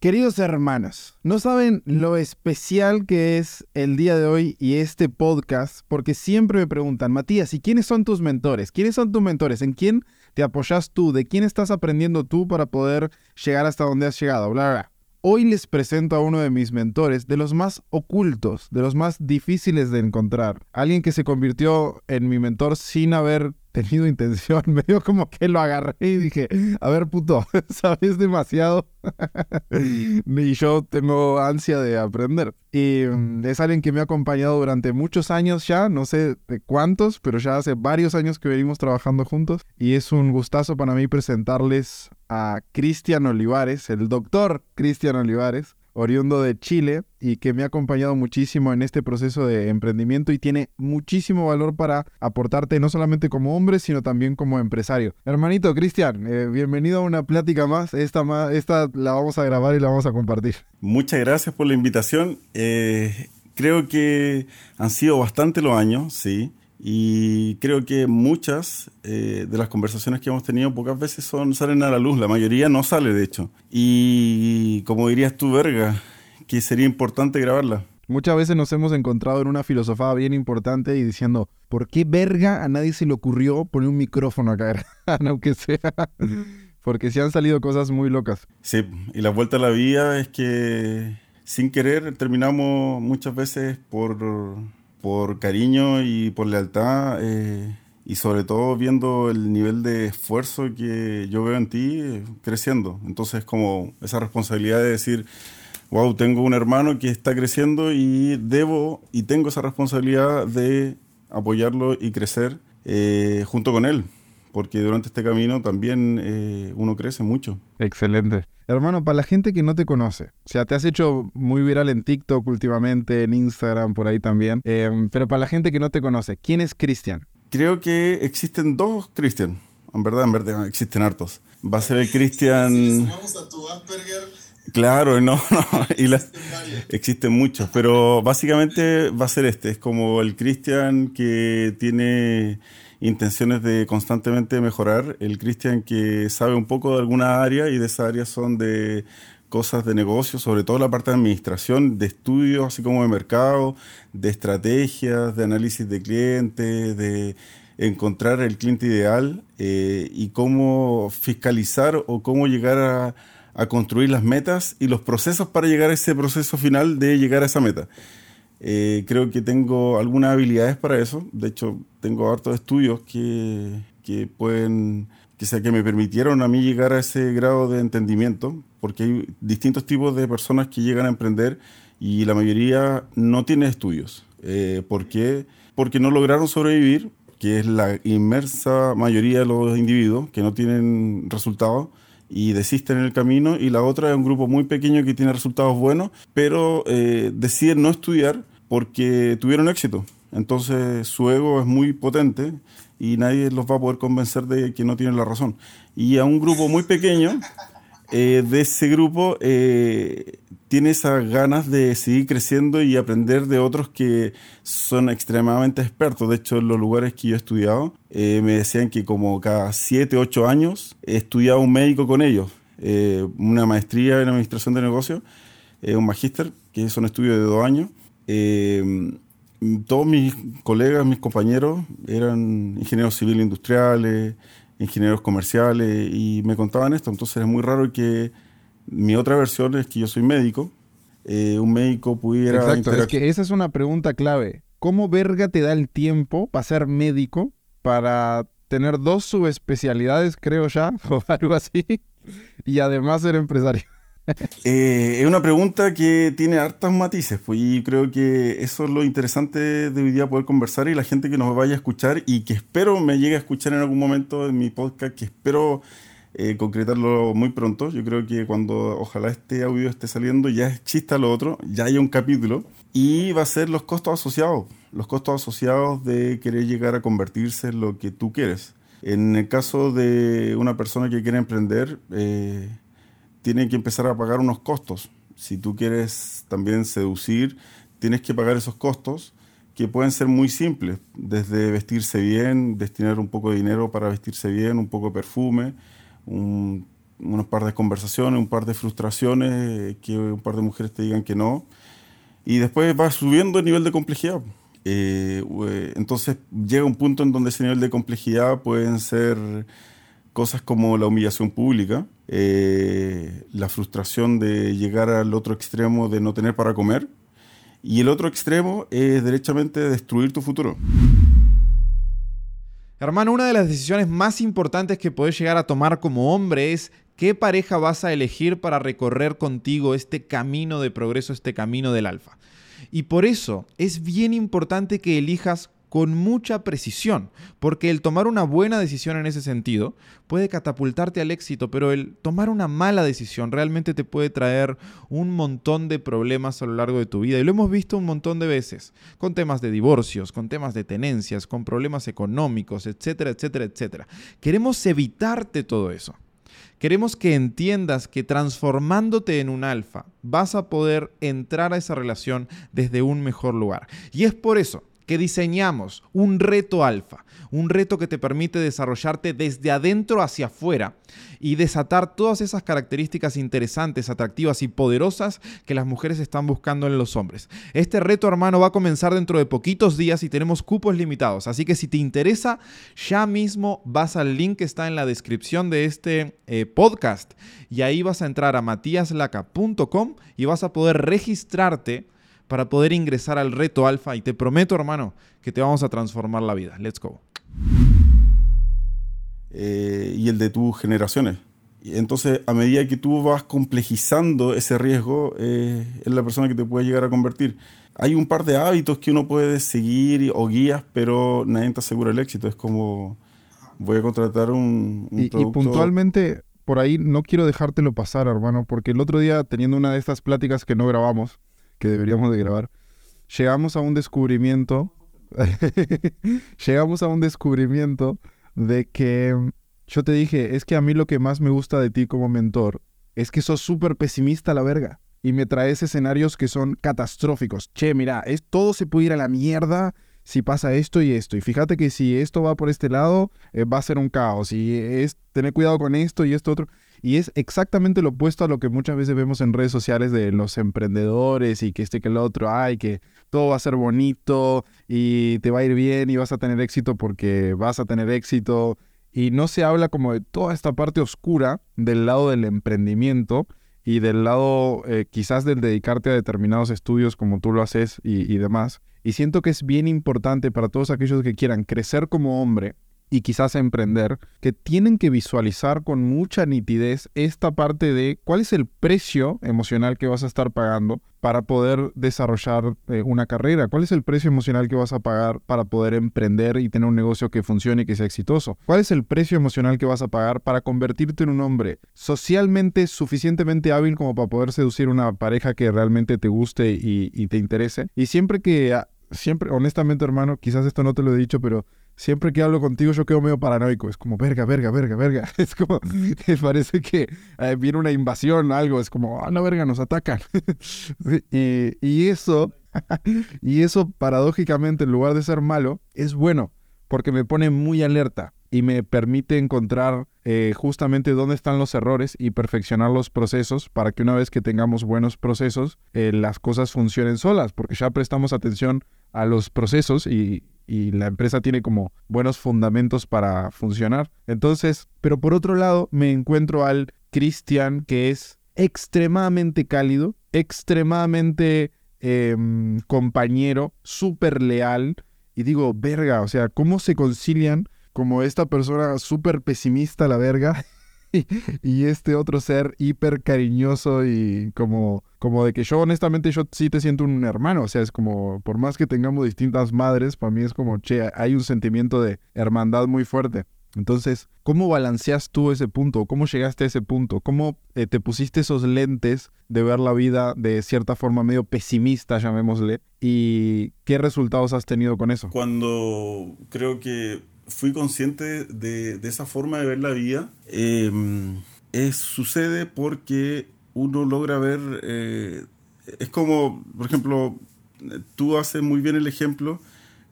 Queridos hermanos, no saben lo especial que es el día de hoy y este podcast, porque siempre me preguntan, Matías, ¿y quiénes son tus mentores? ¿Quiénes son tus mentores? ¿En quién te apoyas tú? ¿De quién estás aprendiendo tú para poder llegar hasta donde has llegado? Bla, bla. Hoy les presento a uno de mis mentores, de los más ocultos, de los más difíciles de encontrar. Alguien que se convirtió en mi mentor sin haber tenido intención. Me dio como que lo agarré y dije, a ver puto, sabes demasiado. y yo tengo ansia de aprender. Y mm, es alguien que me ha acompañado durante muchos años ya, no sé de cuántos, pero ya hace varios años que venimos trabajando juntos. Y es un gustazo para mí presentarles a Cristian Olivares, el doctor Cristian Olivares, oriundo de Chile y que me ha acompañado muchísimo en este proceso de emprendimiento y tiene muchísimo valor para aportarte no solamente como hombre, sino también como empresario. Hermanito Cristian, eh, bienvenido a una plática más. Esta, esta la vamos a grabar y la vamos a compartir. Muchas gracias por la invitación. Eh, creo que han sido bastante los años, sí. Y creo que muchas eh, de las conversaciones que hemos tenido pocas veces son, salen a la luz, la mayoría no sale de hecho. Y como dirías tú, verga, que sería importante grabarla. Muchas veces nos hemos encontrado en una filosofía bien importante y diciendo, ¿por qué verga a nadie se le ocurrió poner un micrófono acá? Aunque sea. Porque se han salido cosas muy locas. Sí, y la vuelta a la vida es que sin querer terminamos muchas veces por por cariño y por lealtad eh, y sobre todo viendo el nivel de esfuerzo que yo veo en ti eh, creciendo. Entonces como esa responsabilidad de decir, wow, tengo un hermano que está creciendo y debo y tengo esa responsabilidad de apoyarlo y crecer eh, junto con él porque durante este camino también eh, uno crece mucho. Excelente. Hermano, para la gente que no te conoce, o sea, te has hecho muy viral en TikTok últimamente, en Instagram, por ahí también, em, pero para la gente que no te conoce, ¿quién es Cristian? Creo que existen dos Cristian, en verdad, en verdad, existen hartos. Va a ser el Cristian... Claro, no, no, y existen muchos, pero básicamente va a ser este, es como el Cristian que tiene intenciones de constantemente mejorar. El Cristian que sabe un poco de alguna área y de esas áreas son de cosas de negocio, sobre todo la parte de administración, de estudios, así como de mercado, de estrategias, de análisis de clientes, de encontrar el cliente ideal eh, y cómo fiscalizar o cómo llegar a, a construir las metas y los procesos para llegar a ese proceso final de llegar a esa meta. Eh, creo que tengo algunas habilidades para eso. De hecho, tengo hartos estudios que, que pueden, que sea, que me permitieron a mí llegar a ese grado de entendimiento, porque hay distintos tipos de personas que llegan a emprender y la mayoría no tiene estudios. Eh, ¿Por qué? Porque no lograron sobrevivir, que es la inmersa mayoría de los individuos que no tienen resultados y desisten en el camino y la otra es un grupo muy pequeño que tiene resultados buenos, pero eh, deciden no estudiar porque tuvieron éxito. Entonces su ego es muy potente y nadie los va a poder convencer de que no tienen la razón. Y a un grupo muy pequeño, eh, de ese grupo, eh, tiene esas ganas de seguir creciendo y aprender de otros que son extremadamente expertos. De hecho, en los lugares que yo he estudiado, eh, me decían que como cada 7, 8 años he estudiado un médico con ellos, una maestría en administración de negocios, un magíster, que es un estudio de dos años eh, todos mis colegas, mis compañeros eran ingenieros civiles industriales, ingenieros comerciales y me contaban esto. Entonces es muy raro que mi otra versión es que yo soy médico. Eh, un médico pudiera... Exacto, es que esa es una pregunta clave. ¿Cómo verga te da el tiempo para ser médico, para tener dos subespecialidades, creo ya, o algo así, y además ser empresario? Eh, es una pregunta que tiene hartas matices, pues, y creo que eso es lo interesante de hoy día poder conversar y la gente que nos vaya a escuchar y que espero me llegue a escuchar en algún momento en mi podcast, que espero eh, concretarlo muy pronto. Yo creo que cuando ojalá este audio esté saliendo ya es chista lo otro, ya hay un capítulo y va a ser los costos asociados, los costos asociados de querer llegar a convertirse en lo que tú quieres. En el caso de una persona que quiere emprender, eh, tiene que empezar a pagar unos costos. Si tú quieres también seducir, tienes que pagar esos costos que pueden ser muy simples, desde vestirse bien, destinar un poco de dinero para vestirse bien, un poco de perfume, un unos par de conversaciones, un par de frustraciones, que un par de mujeres te digan que no. Y después va subiendo el nivel de complejidad. Eh, entonces llega un punto en donde ese nivel de complejidad pueden ser cosas como la humillación pública, eh, la frustración de llegar al otro extremo de no tener para comer, y el otro extremo es derechamente destruir tu futuro. Hermano, una de las decisiones más importantes que puedes llegar a tomar como hombre es qué pareja vas a elegir para recorrer contigo este camino de progreso, este camino del alfa. Y por eso es bien importante que elijas con mucha precisión, porque el tomar una buena decisión en ese sentido puede catapultarte al éxito, pero el tomar una mala decisión realmente te puede traer un montón de problemas a lo largo de tu vida. Y lo hemos visto un montón de veces, con temas de divorcios, con temas de tenencias, con problemas económicos, etcétera, etcétera, etcétera. Queremos evitarte todo eso. Queremos que entiendas que transformándote en un alfa vas a poder entrar a esa relación desde un mejor lugar. Y es por eso que diseñamos un reto alfa, un reto que te permite desarrollarte desde adentro hacia afuera y desatar todas esas características interesantes, atractivas y poderosas que las mujeres están buscando en los hombres. Este reto, hermano, va a comenzar dentro de poquitos días y tenemos cupos limitados, así que si te interesa, ya mismo vas al link que está en la descripción de este eh, podcast y ahí vas a entrar a matiaslaca.com y vas a poder registrarte para poder ingresar al reto alfa y te prometo, hermano, que te vamos a transformar la vida. Let's go. Eh, y el de tus generaciones. Entonces, a medida que tú vas complejizando ese riesgo, eh, es la persona que te puede llegar a convertir. Hay un par de hábitos que uno puede seguir o guías, pero nadie te asegura el éxito. Es como, voy a contratar un, y, y puntualmente, por ahí no quiero dejártelo pasar, hermano, porque el otro día, teniendo una de estas pláticas que no grabamos, que deberíamos de grabar, llegamos a un descubrimiento, llegamos a un descubrimiento de que yo te dije, es que a mí lo que más me gusta de ti como mentor es que sos súper pesimista a la verga y me traes escenarios que son catastróficos. Che, mira, es, todo se puede ir a la mierda si pasa esto y esto. Y fíjate que si esto va por este lado, eh, va a ser un caos. Y es tener cuidado con esto y esto otro. Y es exactamente lo opuesto a lo que muchas veces vemos en redes sociales de los emprendedores y que este que el otro, ay, que todo va a ser bonito y te va a ir bien y vas a tener éxito porque vas a tener éxito. Y no se habla como de toda esta parte oscura del lado del emprendimiento y del lado eh, quizás del dedicarte a determinados estudios como tú lo haces y demás. Y siento que es bien importante para todos aquellos que quieran crecer como hombre y quizás emprender, que tienen que visualizar con mucha nitidez esta parte de cuál es el precio emocional que vas a estar pagando para poder desarrollar eh, una carrera, cuál es el precio emocional que vas a pagar para poder emprender y tener un negocio que funcione y que sea exitoso, cuál es el precio emocional que vas a pagar para convertirte en un hombre socialmente suficientemente hábil como para poder seducir una pareja que realmente te guste y, te interese. Y siempre que, ah, siempre, honestamente hermano, quizás esto no te lo he dicho, pero siempre que hablo contigo yo quedo medio paranoico. Es como, verga, verga, verga, verga. Es como, me parece que eh, viene una invasión, algo. Es como, ah, no, verga, nos atacan. y, y, eso, y eso paradójicamente, en lugar de ser malo, es bueno, porque me pone muy alerta y me permite encontrar eh, justamente dónde están los errores y perfeccionar los procesos para que una vez que tengamos buenos procesos, eh, las cosas funcionen solas, porque ya prestamos atención a los procesos y, y la empresa tiene como buenos fundamentos para funcionar. Entonces, pero por otro lado, me encuentro al Cristian que es extremadamente cálido, extremadamente em, compañero, súper leal. Y digo, verga, o sea, ¿cómo se concilian como esta persona súper pesimista la verga y este otro ser hiper cariñoso y como, como de que yo honestamente yo sí te siento un hermano, o sea, es como, por más que tengamos distintas madres, para mí es como, che, hay un sentimiento de hermandad muy fuerte. Entonces, ¿cómo balanceas tú ese punto? ¿Cómo llegaste a ese punto? ¿Cómo eh, te pusiste esos lentes de ver la vida de cierta forma medio pesimista, llamémosle? ¿Y qué resultados has tenido con eso? Cuando creo que fui consciente de, esa forma de ver la vida. Em, es, sucede porque uno logra ver, eh, es como, por ejemplo, tú haces muy bien el ejemplo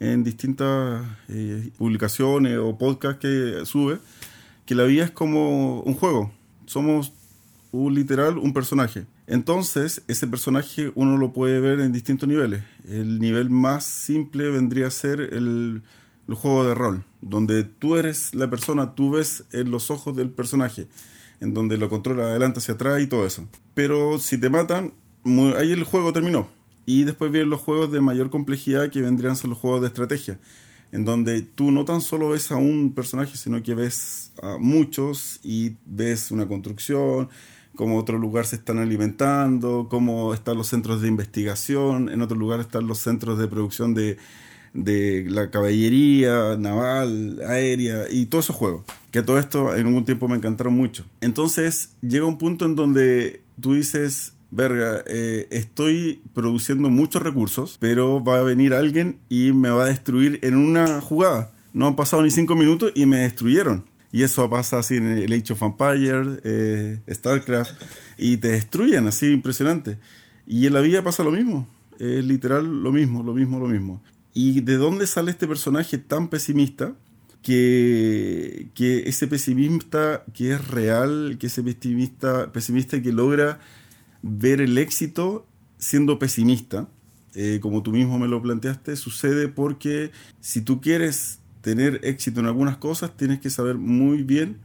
en distintas eh, publicaciones o podcasts que subes, que la vida es como un juego. somos un literal un personaje. Entonces, ese personaje uno lo puede ver en distintos niveles. El nivel más simple vendría a ser el, el juego de rol, donde tú eres la persona, tú ves en los ojos del personaje, en donde lo controla adelante hacia atrás y todo eso. Pero si te matan, ahí el juego terminó. Y después vienen los juegos de mayor complejidad que vendrían ser los juegos de estrategia, en donde tú no tan solo ves a un personaje, sino que ves a muchos y ves una construcción, cómo otro lugar se están alimentando, cómo están los centros de investigación, en otro lugar están los centros de producción de, de la caballería naval, aérea y todos esos juegos. Que todo esto en algún tiempo me encantaron mucho. Entonces llega un punto en donde tú dices, verga, eh, estoy produciendo muchos recursos, pero va a venir alguien y me va a destruir en una jugada. No han pasado ni cinco minutos y me destruyeron. Y eso pasa así en el Age of Empires, eh, StarCraft, y te destruyen así, impresionante. Y en la vida pasa lo mismo, es literal lo mismo, lo mismo, lo mismo. ¿Y de dónde sale este personaje tan pesimista? Que, ese pesimista que es real, que ese pesimista, pesimista que logra ver el éxito siendo pesimista, eh, como tú mismo me lo planteaste, sucede porque si tú quieres tener éxito en algunas cosas, tienes que saber muy bien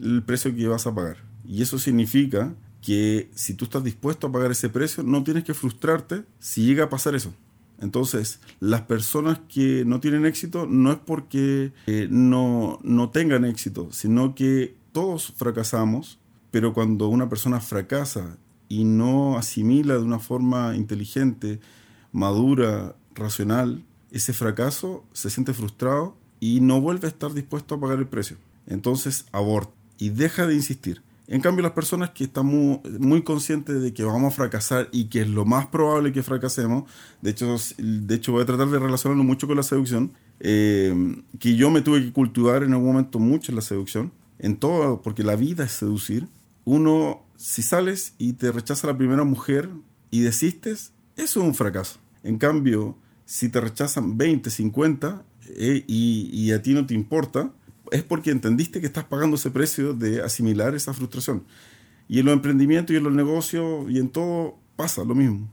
el precio que vas a pagar. Y eso significa que si tú estás dispuesto a pagar ese precio, no tienes que frustrarte si llega a pasar eso. Entonces, las personas que no tienen éxito no es porque eh, no, no tengan éxito, sino que todos fracasamos, pero cuando una persona fracasa y no asimila de una forma inteligente, madura, racional, ese fracaso se siente frustrado y no vuelve a estar dispuesto a pagar el precio. Entonces aborta y deja de insistir. En cambio, las personas que están muy, conscientes de que vamos a fracasar y que es lo más probable que fracasemos, de hecho, de hecho voy a tratar de relacionarlo mucho con la seducción, eh, que yo me tuve que cultivar en algún momento mucho en la seducción, en todo, porque la vida es seducir. Uno, si sales y te rechaza la primera mujer y desistes, eso es un fracaso. En cambio, si te rechazan 20, 50, eh, y, a ti no te importa, es porque entendiste que estás pagando ese precio de asimilar esa frustración. Y en los emprendimientos y en los negocios y en todo pasa lo mismo.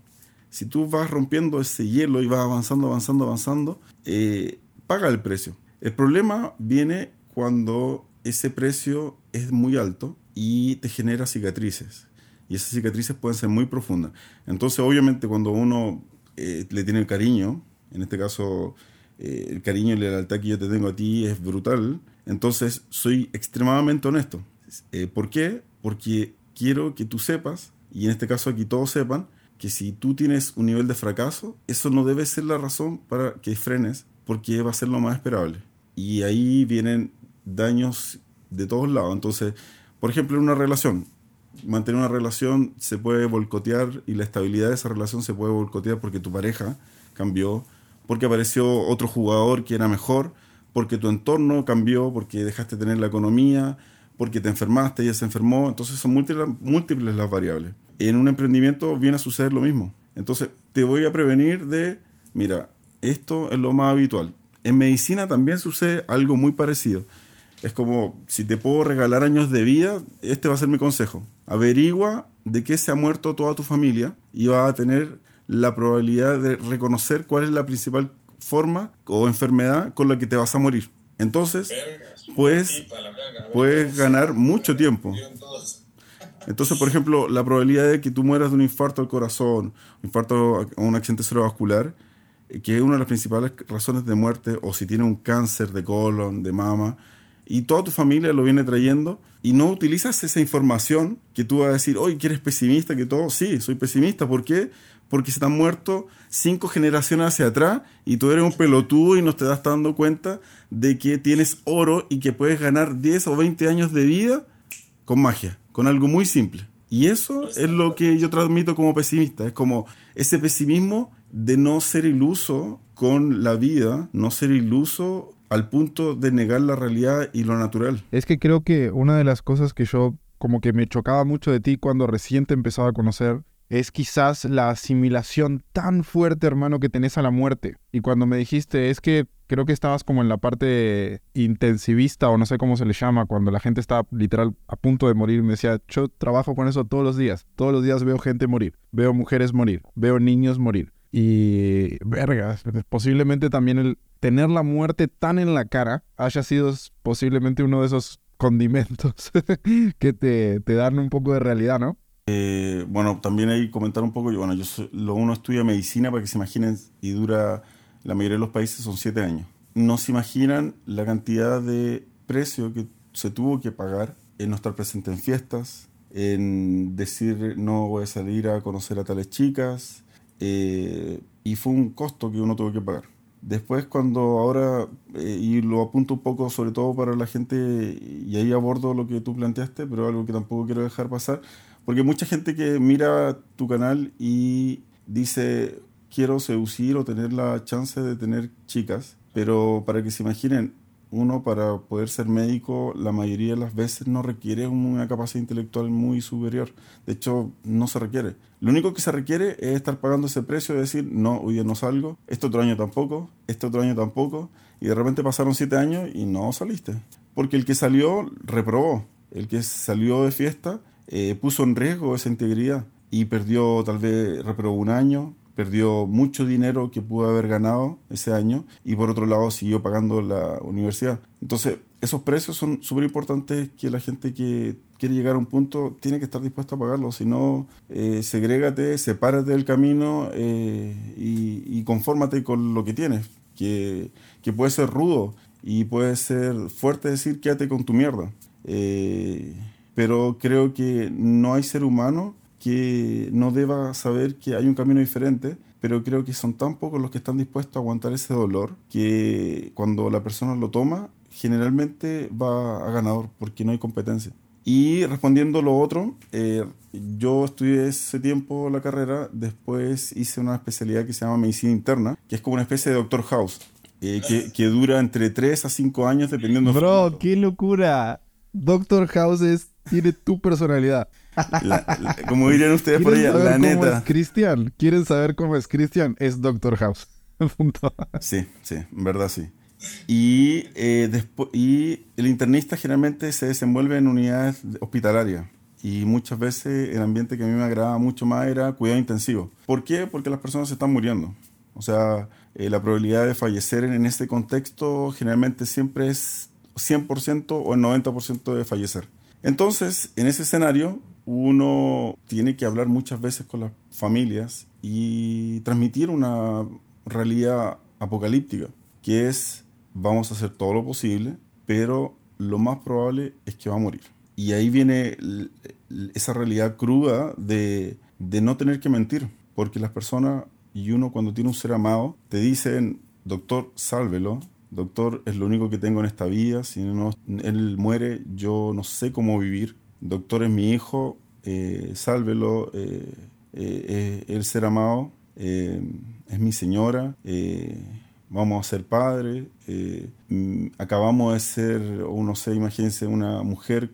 Si tú vas rompiendo ese hielo y vas avanzando, avanzando, avanzando, eh, paga el precio. El problema viene cuando ese precio es muy alto y te genera cicatrices. Y esas cicatrices pueden ser muy profundas. Entonces, obviamente, cuando uno eh, le tiene el cariño, en este caso eh, el cariño y la lealtad que yo te tengo a ti es brutal. Entonces soy extremadamente honesto. Eh, ¿Por qué? Porque quiero que tú sepas, y en este caso aquí todos sepan, que si tú tienes un nivel de fracaso, eso no debe ser la razón para que frenes, porque va a ser lo más esperable. Y ahí vienen daños de todos lados. Entonces, por ejemplo, en una relación, mantener una relación se puede boicotear y la estabilidad de esa relación se puede boicotear porque tu pareja cambió, porque apareció otro jugador que era mejor, porque tu entorno cambió, porque dejaste de tener la economía, porque te enfermaste, ella se enfermó. Entonces son múltiples, múltiples las variables. En un emprendimiento viene a suceder lo mismo. Entonces te voy a prevenir de, mira, esto es lo más habitual. En medicina también sucede algo muy parecido. Es como, si te puedo regalar años de vida, este va a ser mi consejo. Averigua de qué se ha muerto toda tu familia y vas a tener la probabilidad de reconocer cuál es la principal forma o enfermedad con la que te vas a morir. Entonces, puedes, puedes ganar mucho tiempo. Entonces, por ejemplo, la probabilidad de que tú mueras de un infarto al corazón, un infarto o un accidente cerebrovascular, eh, que es una de las principales razones de muerte, o si tienes un cáncer de colon, de mama, y toda tu familia lo viene trayendo, y no utilizas esa información que tú vas a decir, oye, que eres pesimista, que todo, sí, soy pesimista, ¿por qué? Porque se te han muerto cinco generaciones hacia atrás y tú eres un pelotudo y no te das dando cuenta de que tienes oro y que puedes ganar 10 o 20 años de vida con magia, con algo muy simple. Y eso es lo que yo transmito como pesimista, es como ese pesimismo de no ser iluso con la vida, no ser iluso al punto de negar la realidad y lo natural. Es que creo que una de las cosas que yo como que me chocaba mucho de ti cuando recién te empezaba a conocer es quizás la asimilación tan fuerte, hermano, que tenés a la muerte. Y cuando me dijiste, es que creo que estabas como en la parte intensivista o no sé cómo se le llama, cuando la gente está literal a punto de morir, me decía, yo trabajo con eso todos los días. Todos los días veo gente morir, veo mujeres morir, veo niños morir. Y, verga, posiblemente también el tener la muerte tan en la cara haya sido posiblemente uno de esos condimentos que te, te dan un poco de realidad, ¿no? Eh, bueno, también ahí comentar un poco, yo, bueno, yo lo uno estudia medicina para que se imaginen y dura, la mayoría de los países son siete años. No se imaginan la cantidad de precio que se tuvo que pagar en no estar presente en fiestas, en decir no voy a salir a conocer a tales chicas, eh, y fue un costo que uno tuvo que pagar. Después cuando ahora, eh, y lo apunto un poco sobre todo para la gente, y ahí abordo lo que tú planteaste, pero algo que tampoco quiero dejar pasar, porque mucha gente que mira tu canal y dice, quiero seducir o tener la chance de tener chicas, pero para que se imaginen, uno para poder ser médico la mayoría de las veces no requiere una capacidad intelectual muy superior. De hecho, no se requiere. Lo único que se requiere es estar pagando ese precio de decir, no, hoy día no salgo, este otro año tampoco, este otro año tampoco, y de repente pasaron siete años y no saliste. Porque el que salió reprobó, el que salió de fiesta eh, puso en riesgo esa integridad y perdió tal vez, reprobó un año, perdió mucho dinero que pudo haber ganado ese año y por otro lado siguió pagando la universidad. Entonces, esos precios son súper importantes que la gente que quiere llegar a un punto tiene que estar dispuesta a pagarlo, si no, eh, segrégate, sepárate del camino eh, y, y, confórmate con lo que tienes, que, que, puede ser rudo y puede ser fuerte decir quédate con tu mierda. Eh, pero creo que no hay ser humano que no deba saber que hay un camino diferente, pero creo que son tan pocos los que están dispuestos a aguantar ese dolor que cuando la persona lo toma, generalmente va a ganador porque no hay competencia. Y respondiendo lo otro, eh, yo estudié ese tiempo la carrera, después hice una especialidad que se llama medicina interna, que es como una especie de doctor house, eh, que, que, dura entre 3 a 5 años dependiendo... Bro, qué locura. Doctor House es tiene tu personalidad. como dirían ustedes por allá, la neta. Cristian? ¿Quieren saber cómo es Cristian? Es Doctor House. sí, sí, en verdad sí. Y, eh, y el internista generalmente se desenvuelve en unidades hospitalarias. Y muchas veces el ambiente que a mí me agrada mucho más era cuidado intensivo. ¿Por qué? Porque las personas se están muriendo. O sea, eh, la probabilidad de fallecer en este contexto generalmente siempre es 100% o el 90% de fallecer. Entonces, en ese escenario, uno tiene que hablar muchas veces con las familias y transmitir una realidad apocalíptica, que es vamos a hacer todo lo posible, pero lo más probable es que va a morir. Y ahí viene esa realidad cruda de, de no tener que mentir, porque las personas y uno cuando tiene un ser amado te dicen, doctor, sálvelo, doctor, es lo único que tengo en esta vida, si no, él muere, yo no sé cómo vivir, doctor es mi hijo, eh, sálvelo, eh, eh, el ser amado, es mi señora, vamos a ser padres, mm, acabamos de ser, no sé, imagínense una mujer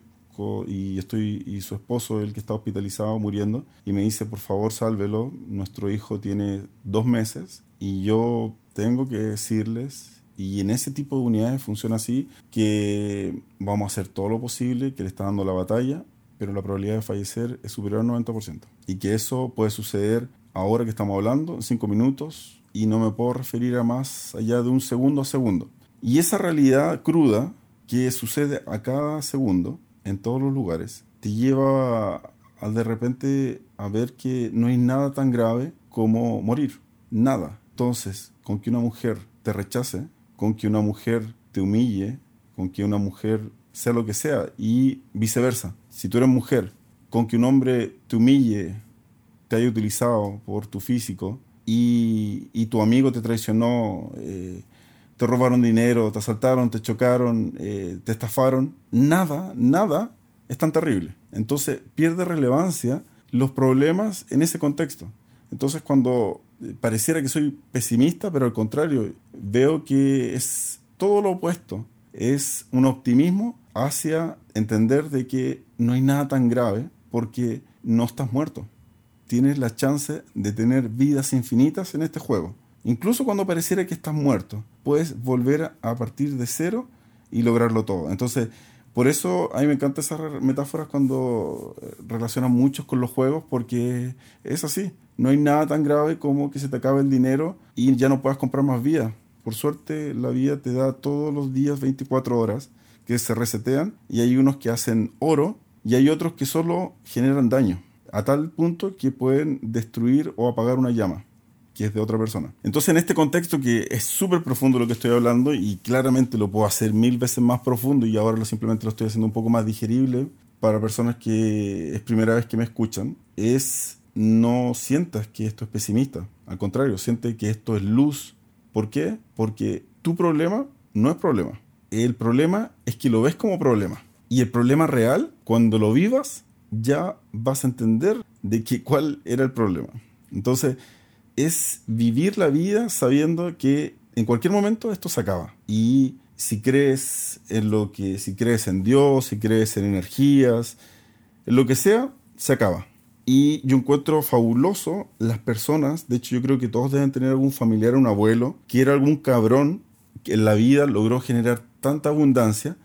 y estoy y su esposo el que está hospitalizado muriendo y me dice por favor sálvelo nuestro hijo tiene dos meses y yo tengo que decirles y en ese tipo de unidades funciona así, que vamos a hacer todo lo posible, que le está dando la batalla, pero la probabilidad de fallecer es superior al 90%. Y que eso puede suceder ahora que estamos hablando, en cinco minutos, y no me puedo referir a más allá de un segundo a segundo. Y esa realidad cruda que sucede a cada segundo, en todos los lugares, te lleva a, de repente a ver que no hay nada tan grave como morir. Nada. Entonces, con que una mujer te rechace, con que una mujer te humille, con que una mujer sea lo que sea, y viceversa. Si tú eres mujer, con que un hombre te humille, te haya utilizado por tu físico, y, tu amigo te traicionó, eh, te robaron dinero, te asaltaron, te chocaron, eh, te estafaron, nada, nada es tan terrible. Entonces pierde relevancia los problemas en ese contexto. Entonces cuando pareciera que soy pesimista, pero al contrario, veo que es todo lo opuesto. Es un optimismo hacia entender de que no hay nada tan grave porque no estás muerto. tienes la chance de tener vidas infinitas en este juego. Incluso cuando pareciera que estás muerto, puedes volver a partir de cero y lograrlo todo. Entonces, por eso a mí me encantan esas metáforas cuando eh, relacionan muchos con los juegos, porque es así. No hay nada tan grave como que se te acabe el dinero y ya no puedas comprar más vida. Por suerte, la vida te da todos los días 24 horas que se resetean y hay unos que hacen oro y hay otros que solo generan daño, a tal punto que pueden destruir o apagar una llama que es de otra persona. Entonces, en este contexto que es súper profundo lo que estoy hablando y claramente lo puedo hacer mil veces más profundo y ahora lo, simplemente lo estoy haciendo un poco más digerible para personas que es primera vez que me escuchan, es no sientas que esto es pesimista. Al contrario, siente que esto es luz. ¿Por qué? Porque tu problema no es problema. El problema es que lo ves como problema. Y el problema real, cuando lo vivas, ya vas a entender de que, cuál era el problema. Entonces, es vivir la vida sabiendo que en cualquier momento esto se acaba. Y si crees en lo que, si crees en Dios, si crees en energías, en lo que sea, se acaba. Y yo encuentro fabuloso las personas, de hecho yo creo que todos deben tener algún familiar, un abuelo, que era algún cabrón que en la vida logró generar tanta abundancia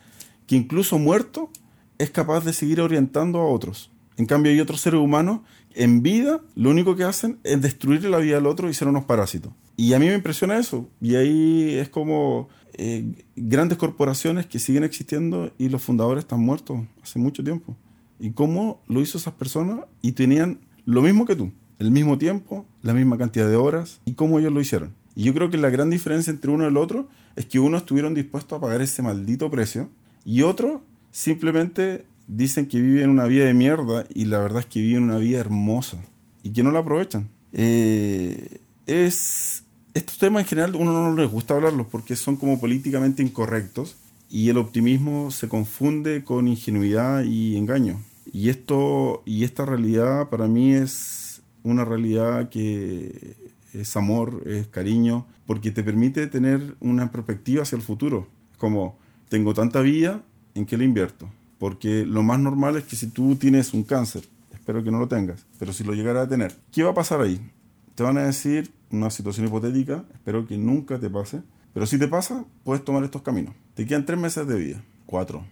que incluso muerto es capaz de seguir orientando a otros. En cambio hay otros seres humanos en vida lo único que hacen es destruir la vida del otro y ser unos parásitos. Y a mí me impresiona eso. Y ahí es como eh, grandes corporaciones que siguen existiendo y los fundadores están muertos hace mucho tiempo. ¿Y cómo lo hizo esas personas? Y tenían lo mismo que tú, el mismo tiempo, la misma cantidad de horas, y cómo ellos lo hicieron. Y yo creo que la gran diferencia entre uno y el otro es que uno estuvieron dispuestos a pagar ese maldito precio y otro simplemente dicen que viven una vida de mierda y la verdad es que viven una vida hermosa y que no la aprovechan. Eh, es, estos temas en general uno no les gusta hablarlos porque son como políticamente incorrectos y el optimismo se confunde con ingenuidad y engaño. Y, esto, y esta realidad para mí es una realidad que es amor, es cariño, porque te permite tener una perspectiva hacia el futuro. Como, tengo tanta vida, ¿en qué le invierto? Porque lo más normal es que si tú tienes un cáncer, espero que no lo tengas, pero si lo llegara a tener, ¿qué va a pasar ahí? Te van a decir una situación hipotética, espero que nunca te pase, pero si te pasa, puedes tomar estos caminos. Te quedan tres meses de vida, cuatro,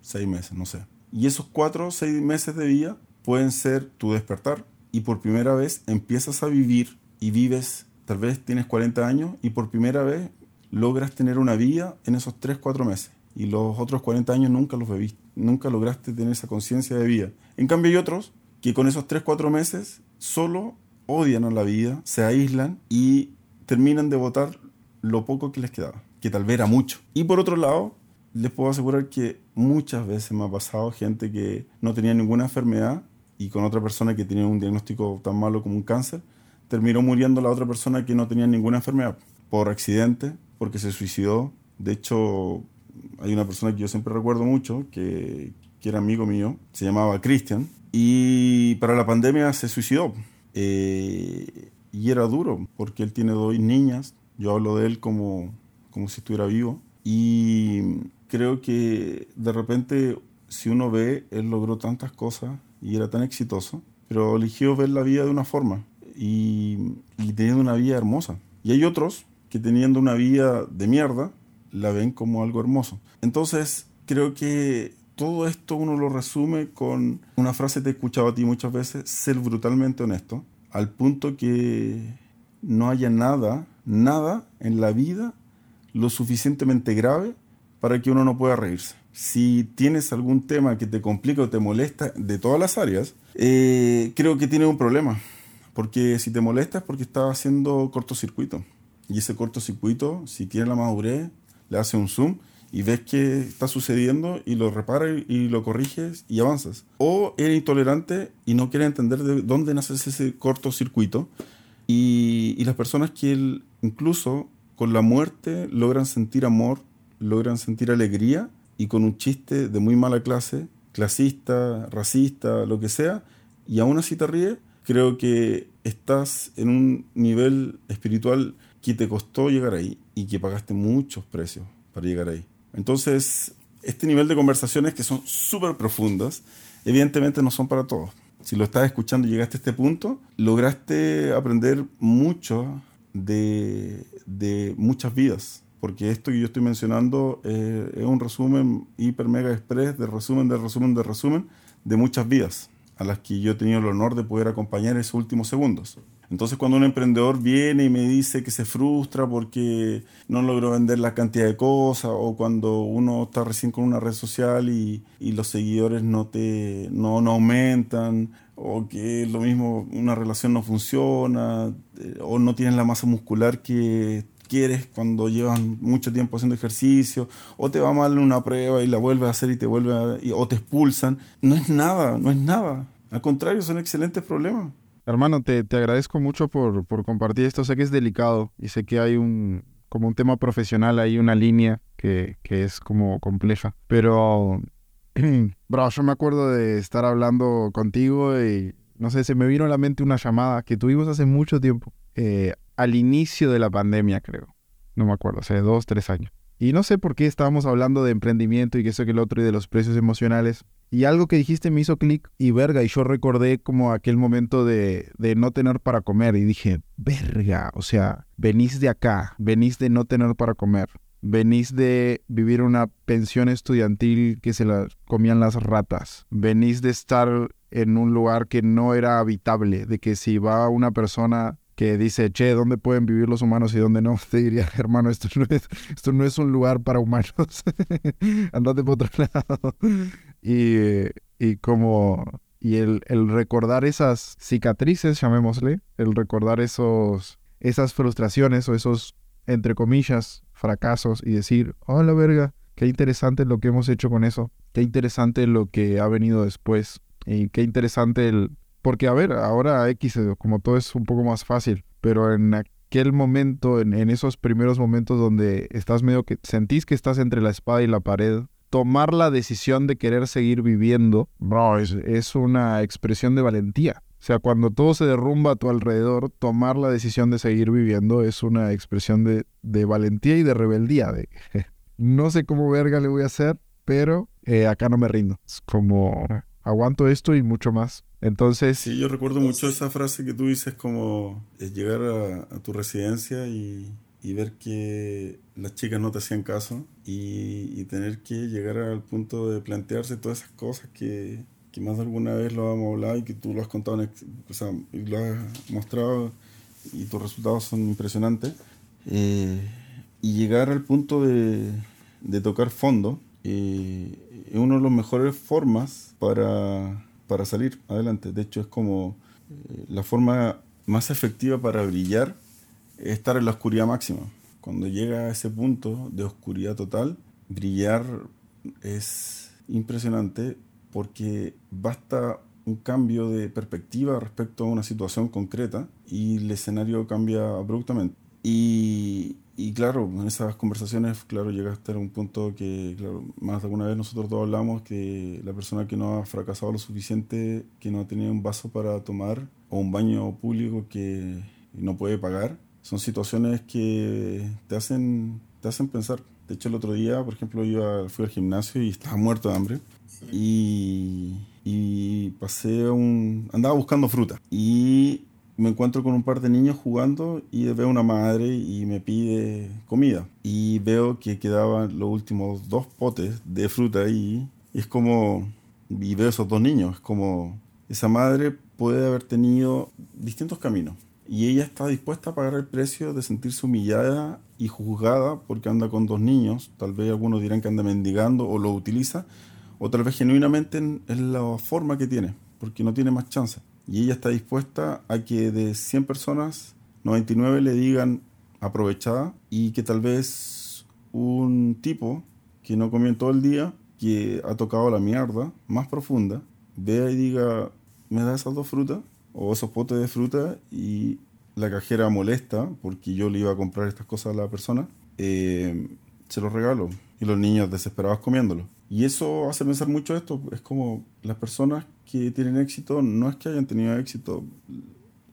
seis meses, no sé. Y esos cuatro o seis meses de vida pueden ser tu despertar y por primera vez empiezas a vivir y vives, tal vez tienes 40 años y por primera vez logras tener una vida en esos tres, cuatro meses y los otros 40 años nunca los bebiste, nunca lograste tener esa conciencia de vida. En cambio hay otros que con esos 3, 4 meses solo odian a la vida, se aíslan y terminan de votar lo poco que les quedaba, que tal vez era mucho. Y por otro lado, les puedo asegurar que muchas veces me ha pasado gente que no tenía ninguna enfermedad y con otra persona que tenía un diagnóstico tan malo como un cáncer, terminó muriendo la otra persona que no tenía ninguna enfermedad por accidente, porque se suicidó. De hecho, hay una persona que yo siempre recuerdo mucho, que, que era amigo mío, se llamaba Christian, y para la pandemia se suicidó. Eh, y era duro, porque él tiene dos niñas, yo hablo de él como, como si estuviera vivo, y creo que de repente, si uno ve, él logró tantas cosas y era tan exitoso, pero eligió ver la vida de una forma y, y teniendo una vida hermosa. Y hay otros que teniendo una vida de mierda, la ven como algo hermoso. Entonces, creo que todo esto uno lo resume con una frase que te he escuchado a ti muchas veces, ser brutalmente honesto, al punto que no haya nada, nada en la vida lo suficientemente grave para que uno no pueda reírse. Si tienes algún tema que te complica o te molesta de todas las áreas, eh, creo que tienes un problema. Porque si te molesta es porque estás haciendo cortocircuito. Y ese cortocircuito, si tiene la madurez, le hace un zoom y ves qué está sucediendo y lo reparas y lo corriges y avanzas. O eres intolerante y no quieres entender de dónde nace ese cortocircuito. Y, y las personas que incluso con la muerte logran sentir amor, logran sentir alegría y con un chiste de muy mala clase, clasista, racista, lo que sea, y aún así te ríes, creo que estás en un nivel espiritual que te costó llegar ahí y que pagaste muchos precios para llegar ahí. Entonces, este nivel de conversaciones que son súper profundas, evidentemente no son para todos. si lo estás escuchando y llegaste a este punto, lograste aprender mucho de, de muchas vidas. Porque esto que yo estoy mencionando eh, es un resumen hiper mega express de resumen, de resumen, de resumen de muchas vidas a las que yo he tenido el honor de poder acompañar en esos últimos segundos. Entonces cuando un emprendedor viene y me dice que se frustra porque no logró vender la cantidad de cosas o cuando uno está recién con una red social y, y los seguidores no, te, no, no aumentan o que lo mismo una relación no funciona eh, o no tienes la masa muscular que quieres cuando llevas mucho tiempo haciendo ejercicio, o te va mal en una prueba y la vuelves a hacer y te vuelve a, o te expulsan. No es nada, no es nada. Al contrario, son excelentes problemas. Hermano, te, te agradezco mucho por, por, compartir esto. Sé que es delicado y sé que hay un, como un tema profesional, hay una línea que, que es como compleja. Pero, bro, yo me acuerdo de estar hablando contigo y, no sé, se me vino a la mente una llamada que tuvimos hace mucho tiempo. Eh, al inicio de la pandemia, creo. No me acuerdo, hace dos, tres años. Y no sé por qué estábamos hablando de emprendimiento y que eso que el otro y de los precios emocionales. Y algo que dijiste me hizo clic y verga. Y yo recordé como aquel momento de, de, no tener para comer. Y dije, verga. O sea, venís de acá, venís de no tener para comer. Venís de vivir una pensión estudiantil que se la comían las ratas. Venís de estar en un lugar que no era habitable. De que si va una persona que dice, che, ¿dónde pueden vivir los humanos y dónde no? Te diría, hermano, esto no es, esto no es un lugar para humanos. Andate por otro lado. Y, y como... Y el, el recordar esas cicatrices, llamémosle, el recordar esos, esas frustraciones o esos, entre comillas, fracasos y decir, oh, la verga, qué interesante lo que hemos hecho con eso, qué interesante lo que ha venido después y qué interesante el, porque, a ver, ahora X, eh, como todo es un poco más fácil, pero en aquel momento, en, esos primeros momentos donde estás medio que sentís que estás entre la espada y la pared, tomar la decisión de querer seguir viviendo, bro, es, una expresión de valentía. O sea, cuando todo se derrumba a tu alrededor, tomar la decisión de seguir viviendo es una expresión de, de valentía y de rebeldía. No sé cómo verga le voy a hacer, pero eh, acá no me rindo. Es como aguanto esto y mucho más. Entonces... Sí, yo recuerdo mucho esa frase que tú dices como es llegar a, tu residencia y, ver que las chicas no te hacían caso y, tener que llegar al punto de plantearse todas esas cosas que, más de alguna vez lo hemos hablado y que tú lo has contado, o sea, y lo has mostrado y tus resultados son impresionantes. Eh, y llegar al punto de, de tocar fondo es una de las mejores formas para para salir adelante. De hecho, es como eh, la forma más efectiva para brillar es estar en la oscuridad máxima. Cuando llega a ese punto de oscuridad total, brillar es impresionante porque basta un cambio de perspectiva respecto a una situación concreta y el escenario cambia abruptamente. Y, y claro, en esas conversaciones, claro, llega a un punto que, claro, más de alguna vez nosotros todos hablamos que la persona que no ha fracasado lo suficiente, que no ha tenido un vaso para tomar o un baño público que no puede pagar, son situaciones que te hacen, te hacen pensar. De hecho, el otro día, por ejemplo, yo fui al gimnasio y estaba muerto de hambre. Y, y pasé un... andaba buscando fruta. Y me encuentro con un par de niños jugando y veo una madre y me pide comida. Y veo que quedaban los últimos dos potes de fruta ahí. Y es como, y veo esos dos niños, es como, esa madre puede haber tenido distintos caminos. Y ella está dispuesta a pagar el precio de sentirse humillada y juzgada porque anda con dos niños. Tal vez algunos dirán que anda mendigando o lo utiliza. O tal vez genuinamente es la forma que tiene, porque no tiene más chance y ella está dispuesta a que de 100 personas, 99 le digan aprovechada y que tal vez un tipo que no comió todo el día, que ha tocado la mierda más profunda, vea y diga, me da esas dos frutas o esos potes de fruta y la cajera molesta porque yo le iba a comprar estas cosas a la persona, eh, se los regalo y los niños desesperados comiéndolo. Y eso hace pensar mucho esto, es como las personas que tienen éxito no es que hayan tenido éxito,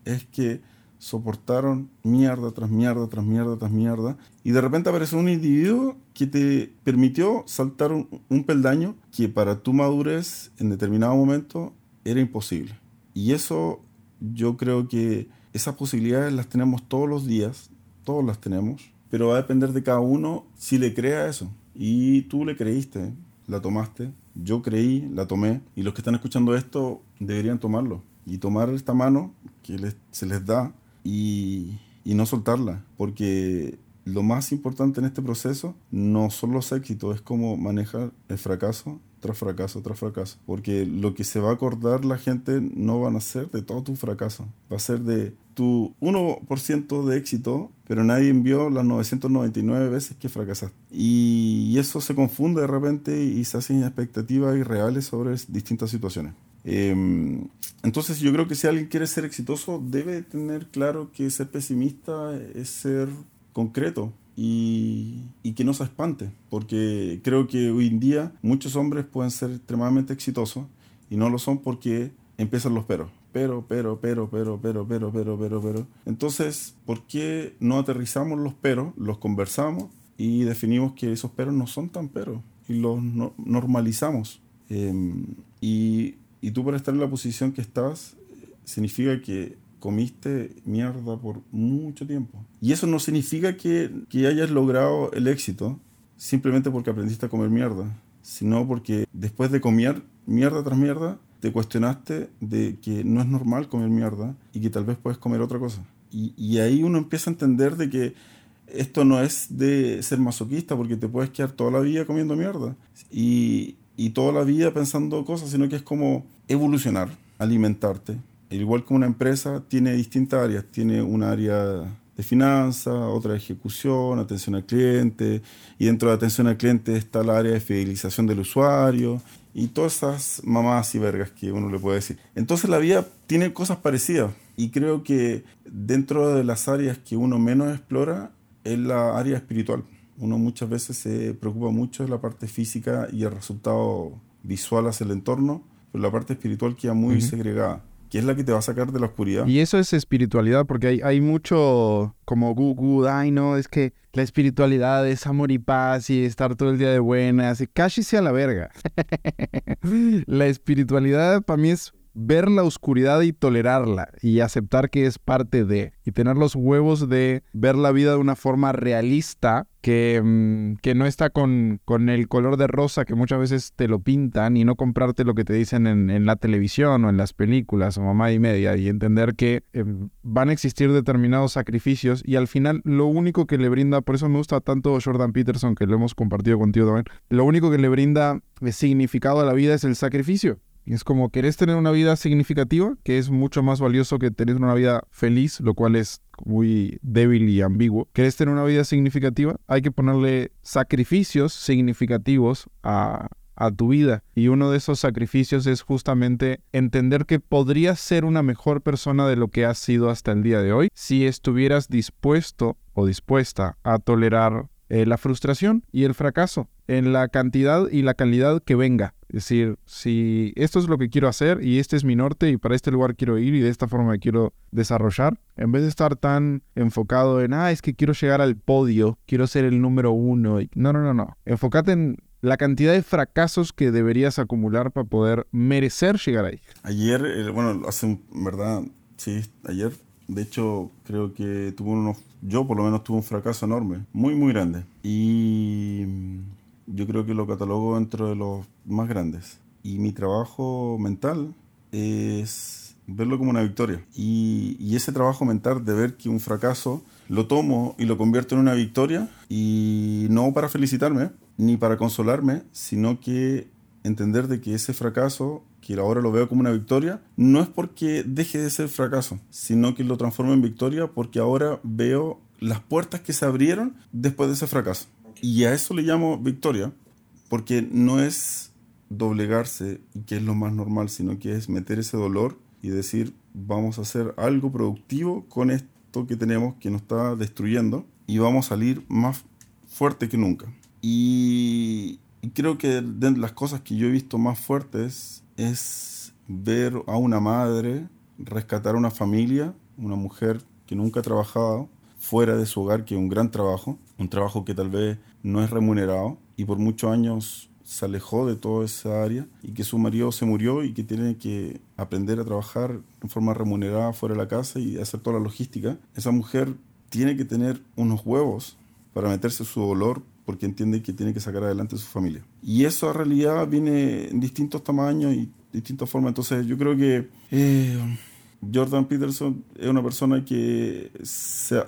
es que soportaron mierda tras mierda tras mierda tras mierda y de repente aparece un individuo que te permitió saltar un, peldaño que para tu madurez en determinado momento era imposible. Y eso yo creo que esas posibilidades las tenemos todos los días, todos las tenemos, pero va a depender de cada uno si le crea eso. Y tú le creíste, la tomaste, yo creí, la tomé, y los que están escuchando esto deberían tomarlo y tomar esta mano que se les da y, y no soltarla, porque lo más importante en este proceso no son los éxitos, es cómo manejar el fracaso tras fracaso tras fracaso. Porque lo que se va a acordar la gente no van a ser de todo tu fracaso, va a ser de tu 1% de éxito, pero nadie envió las 999 veces que fracasaste. Y eso se confunde de repente y se hacen expectativas irreales sobre distintas situaciones. Em, entonces yo creo que si alguien quiere ser exitoso debe tener claro que ser pesimista es ser concreto y, que no se espante, porque creo que hoy en día muchos hombres pueden ser extremadamente exitosos y no lo son porque empiezan los peros. Pero, pero, pero, pero, pero, pero, pero, pero, pero. Entonces, ¿por qué no aterrizamos los peros, los conversamos y definimos que esos peros no son tan peros y los normalizamos? Em, y, y tú para estar en la posición que estás, significa que comiste mierda por mucho tiempo. Y eso no significa que, que hayas logrado el éxito simplemente porque aprendiste a comer mierda, sino porque después de comer mierda tras mierda, te cuestionaste de que no es normal comer mierda y que tal vez puedes comer otra cosa. Y, y ahí uno empieza a entender de que esto no es de ser masoquista porque te puedes quedar toda la vida comiendo mierda y, y toda la vida pensando cosas, sino que es como evolucionar, alimentarte, igual que una empresa, tiene distintas áreas. Tiene un área de finanzas, otra de ejecución, atención al cliente, y dentro de atención al cliente está el área de fidelización del usuario, y todas esas mamás y vergas que uno le puede decir. Entonces la vida tiene cosas parecidas, y creo que dentro de las áreas que uno menos explora es la área espiritual. Uno muchas veces se preocupa mucho de la parte física y el resultado visual hacia el entorno, pero la parte espiritual queda muy segregada que es la que te va a sacar de la oscuridad. Y eso es espiritualidad, porque hay, hay mucho como gu, ay no, es que la espiritualidad es amor y paz y estar todo el día de buenas, y casi sea la verga. la espiritualidad para mí es ver la oscuridad y tolerarla y aceptar que es parte de y tener los huevos de ver la vida de una forma realista que, mm, que no está con, con, el color de rosa que muchas veces te lo pintan y no comprarte lo que te dicen en, en la televisión o en las películas o mamá y media y entender que em, van a existir determinados sacrificios y al final lo único que le brinda, por eso me gusta tanto Jordan Peterson que lo hemos compartido contigo también, lo único que le brinda significado a la vida es el sacrificio. Y es como, ¿querés tener una vida significativa? Que es mucho más valioso que tener una vida feliz, lo cual es muy débil y ambiguo. ¿Querés tener una vida significativa? Hay que ponerle sacrificios significativos a, a tu vida. Y uno de esos sacrificios es justamente entender que podrías ser una mejor persona de lo que has sido hasta el día de hoy si estuvieras dispuesto o dispuesta a tolerar eh, la frustración y el fracaso en la cantidad y la calidad que venga. Es decir, si esto es lo que quiero hacer y este es mi norte y para este lugar quiero ir y de esta forma me quiero desarrollar, en vez de estar tan enfocado en, ah, es que quiero llegar al podio, quiero ser el número uno. No, no, no, no. Enfócate en la cantidad de fracasos que deberías acumular para poder merecer llegar ahí. Ayer, eh, bueno, hace, ¿verdad? Sí, ayer de hecho, creo que tuvo unos, yo por lo menos tuve un fracaso enorme, muy, muy grande. Y yo creo que lo catalogo dentro de los más grandes. Y mi trabajo mental es verlo como una victoria. Y, y, ese trabajo mental de ver que un fracaso lo tomo y lo convierto en una victoria, y no para felicitarme, ni para consolarme, sino que entender de que ese fracaso que ahora lo veo como una victoria, no es porque deje de ser fracaso, sino que lo transformo en victoria porque ahora veo las puertas que se abrieron después de ese fracaso. Y a eso le llamo victoria, porque no es doblegarse, que es lo más normal, sino que es meter ese dolor y decir, vamos a hacer algo productivo con esto que tenemos que nos está destruyendo y vamos a salir más fuerte que nunca. Y, creo que de las cosas que yo he visto más fuertes es ver a una madre rescatar a una familia, una mujer que nunca ha trabajado fuera de su hogar, que es un gran trabajo, un trabajo que tal vez no es remunerado y por muchos años se alejó de toda esa área y que su marido se murió y que tiene que aprender a trabajar en forma remunerada fuera de la casa y hacer toda la logística, esa mujer tiene que tener unos huevos para meterse su dolor porque entiende que tiene que sacar adelante a su familia. Y eso en realidad viene en distintos tamaños y distintas formas. Entonces yo creo que eh, Jordan Peterson es una persona que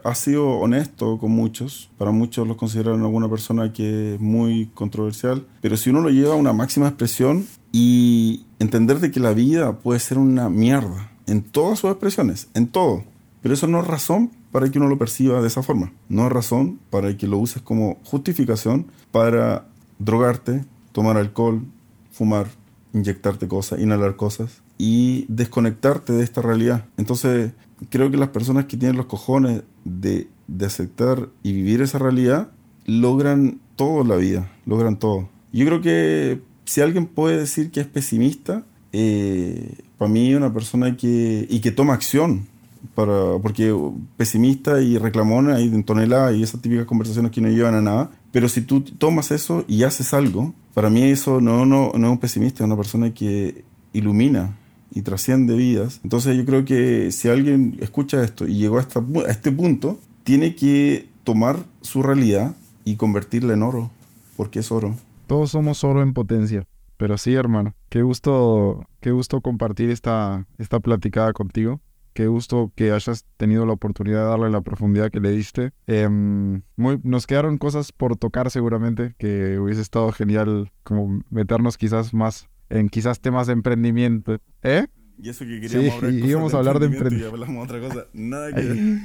ha sido honesto con muchos. Para muchos lo consideran alguna persona que es muy controversial. Pero si uno lo lleva a una máxima expresión y entender de que la vida puede ser una mierda en todas sus expresiones, en todo. Pero eso no es razón para que uno lo perciba de esa forma. No es razón para que lo uses como justificación para drogarte, tomar alcohol, fumar, inyectarte cosas, inhalar cosas y desconectarte de esta realidad. Entonces, creo que las personas que tienen los cojones de, aceptar y vivir esa realidad logran todo la vida, logran todo. Yo creo que si alguien puede decir que es pesimista, eh, para mí una persona que y que toma acción para porque pesimista y reclamona en tonelada y esas típicas conversaciones que no llevan a nada pero si tú tomas eso y haces algo para mí eso no no, no es un pesimista es una persona que ilumina y trasciende vidas. Entonces yo creo que si alguien escucha esto y llegó a, a este punto, tiene que tomar su realidad y convertirla en oro, porque es oro. Todos somos oro en potencia. Pero sí, hermano, qué gusto, qué gusto compartir esta, esta platicada contigo. Qué gusto que hayas tenido la oportunidad de darle la profundidad que le diste. Em, muy, nos quedaron cosas por tocar seguramente, que hubiese estado genial como meternos quizás más en quizás temas de emprendimiento. ¿Eh? Y eso que queríamos hablar, íbamos a hablar de emprendimiento. Y hablamos otra cosa. Nada que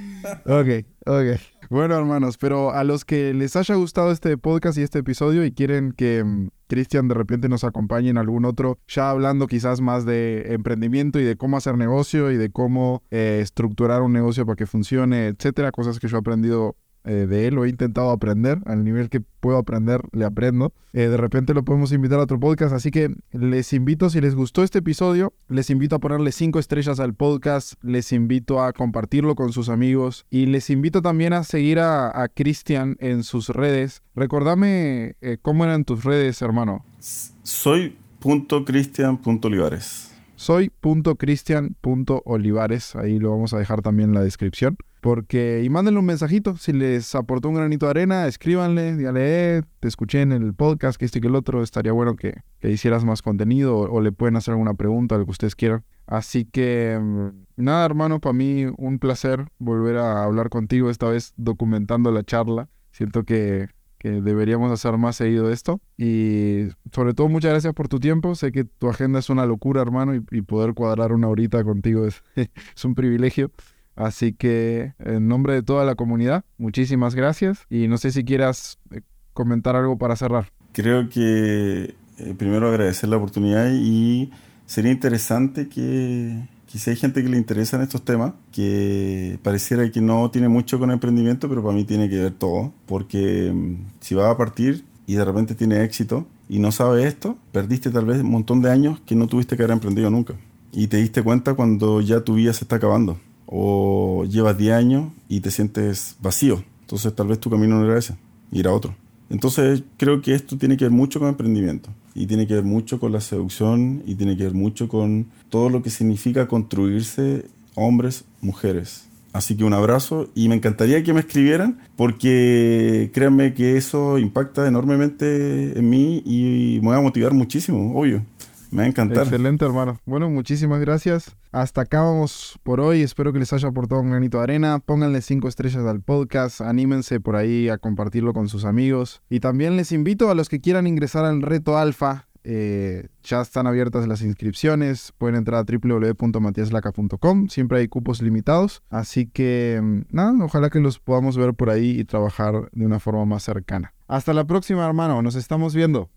Ok, ok. Bueno, hermanos, pero a los que les haya gustado este podcast y este episodio y quieren que mm, Cristian de repente nos acompañe en algún otro, ya hablando quizás más de emprendimiento y de cómo hacer negocio y de cómo eh, estructurar un negocio para que funcione, etcétera, cosas que yo he aprendido eh, de él, lo he intentado aprender, al nivel que puedo aprender, le aprendo. Eh, de repente lo podemos invitar a otro podcast, así que les invito, si les gustó este episodio, les invito a ponerle cinco estrellas al podcast, les invito a compartirlo con sus amigos y les invito también a seguir a, Cristian en sus redes. Recordame eh, cómo eran tus redes, hermano. Soy Olivares. Soy Olivares, ahí lo vamos a dejar también en la descripción. Porque, y mándenle un mensajito, si les aportó un granito de arena, escríbanle, díganle, eh, te escuché en el podcast, que este y que el otro, estaría bueno que, hicieras más contenido o, le pueden hacer alguna pregunta, lo que ustedes quieran. Así que, mm, nada, hermano, para mí un placer volver a hablar contigo, esta vez documentando la charla. Siento que, deberíamos hacer más seguido esto. Y sobre todo, muchas gracias por tu tiempo. Sé que tu agenda es una locura, hermano, y, poder cuadrar una horita contigo es, es un privilegio. Así que en nombre de toda la comunidad, muchísimas gracias y no sé si quieras eh, comentar algo para cerrar. Creo que eh, primero agradecer la oportunidad y sería interesante que, que, si hay gente que le interesa en estos temas, que pareciera que no tiene mucho con emprendimiento, pero para mí tiene que ver todo, porque mm, si va a partir y de repente tiene éxito y no sabe esto, perdiste tal vez un montón de años que no tuviste que haber emprendido nunca. Y te diste cuenta cuando ya tu vida se está acabando o llevas 10 años y te sientes vacío. Entonces tal vez tu camino no era ese, ir a otro. Entonces creo que esto tiene que ver mucho con emprendimiento y tiene que ver mucho con la seducción y tiene que ver mucho con todo lo que significa construirse hombres, mujeres. Así que un abrazo y me encantaría que me escribieran porque créanme que eso impacta enormemente en mí y me va a motivar muchísimo, obvio. Me va. Excelente, hermano. Bueno, muchísimas gracias. Hasta acá vamos por hoy. Espero que les haya aportado un granito de arena. Pónganle cinco estrellas al podcast. Anímense por ahí a compartirlo con sus amigos. Y también les invito a los que quieran ingresar al reto alfa. Eh, ya están abiertas las inscripciones. Pueden entrar a www.matiaslaca.com. Siempre hay cupos limitados. Así que, mm, nada, ojalá que los podamos ver por ahí y trabajar de una forma más cercana. Hasta la próxima, hermano. Nos estamos viendo.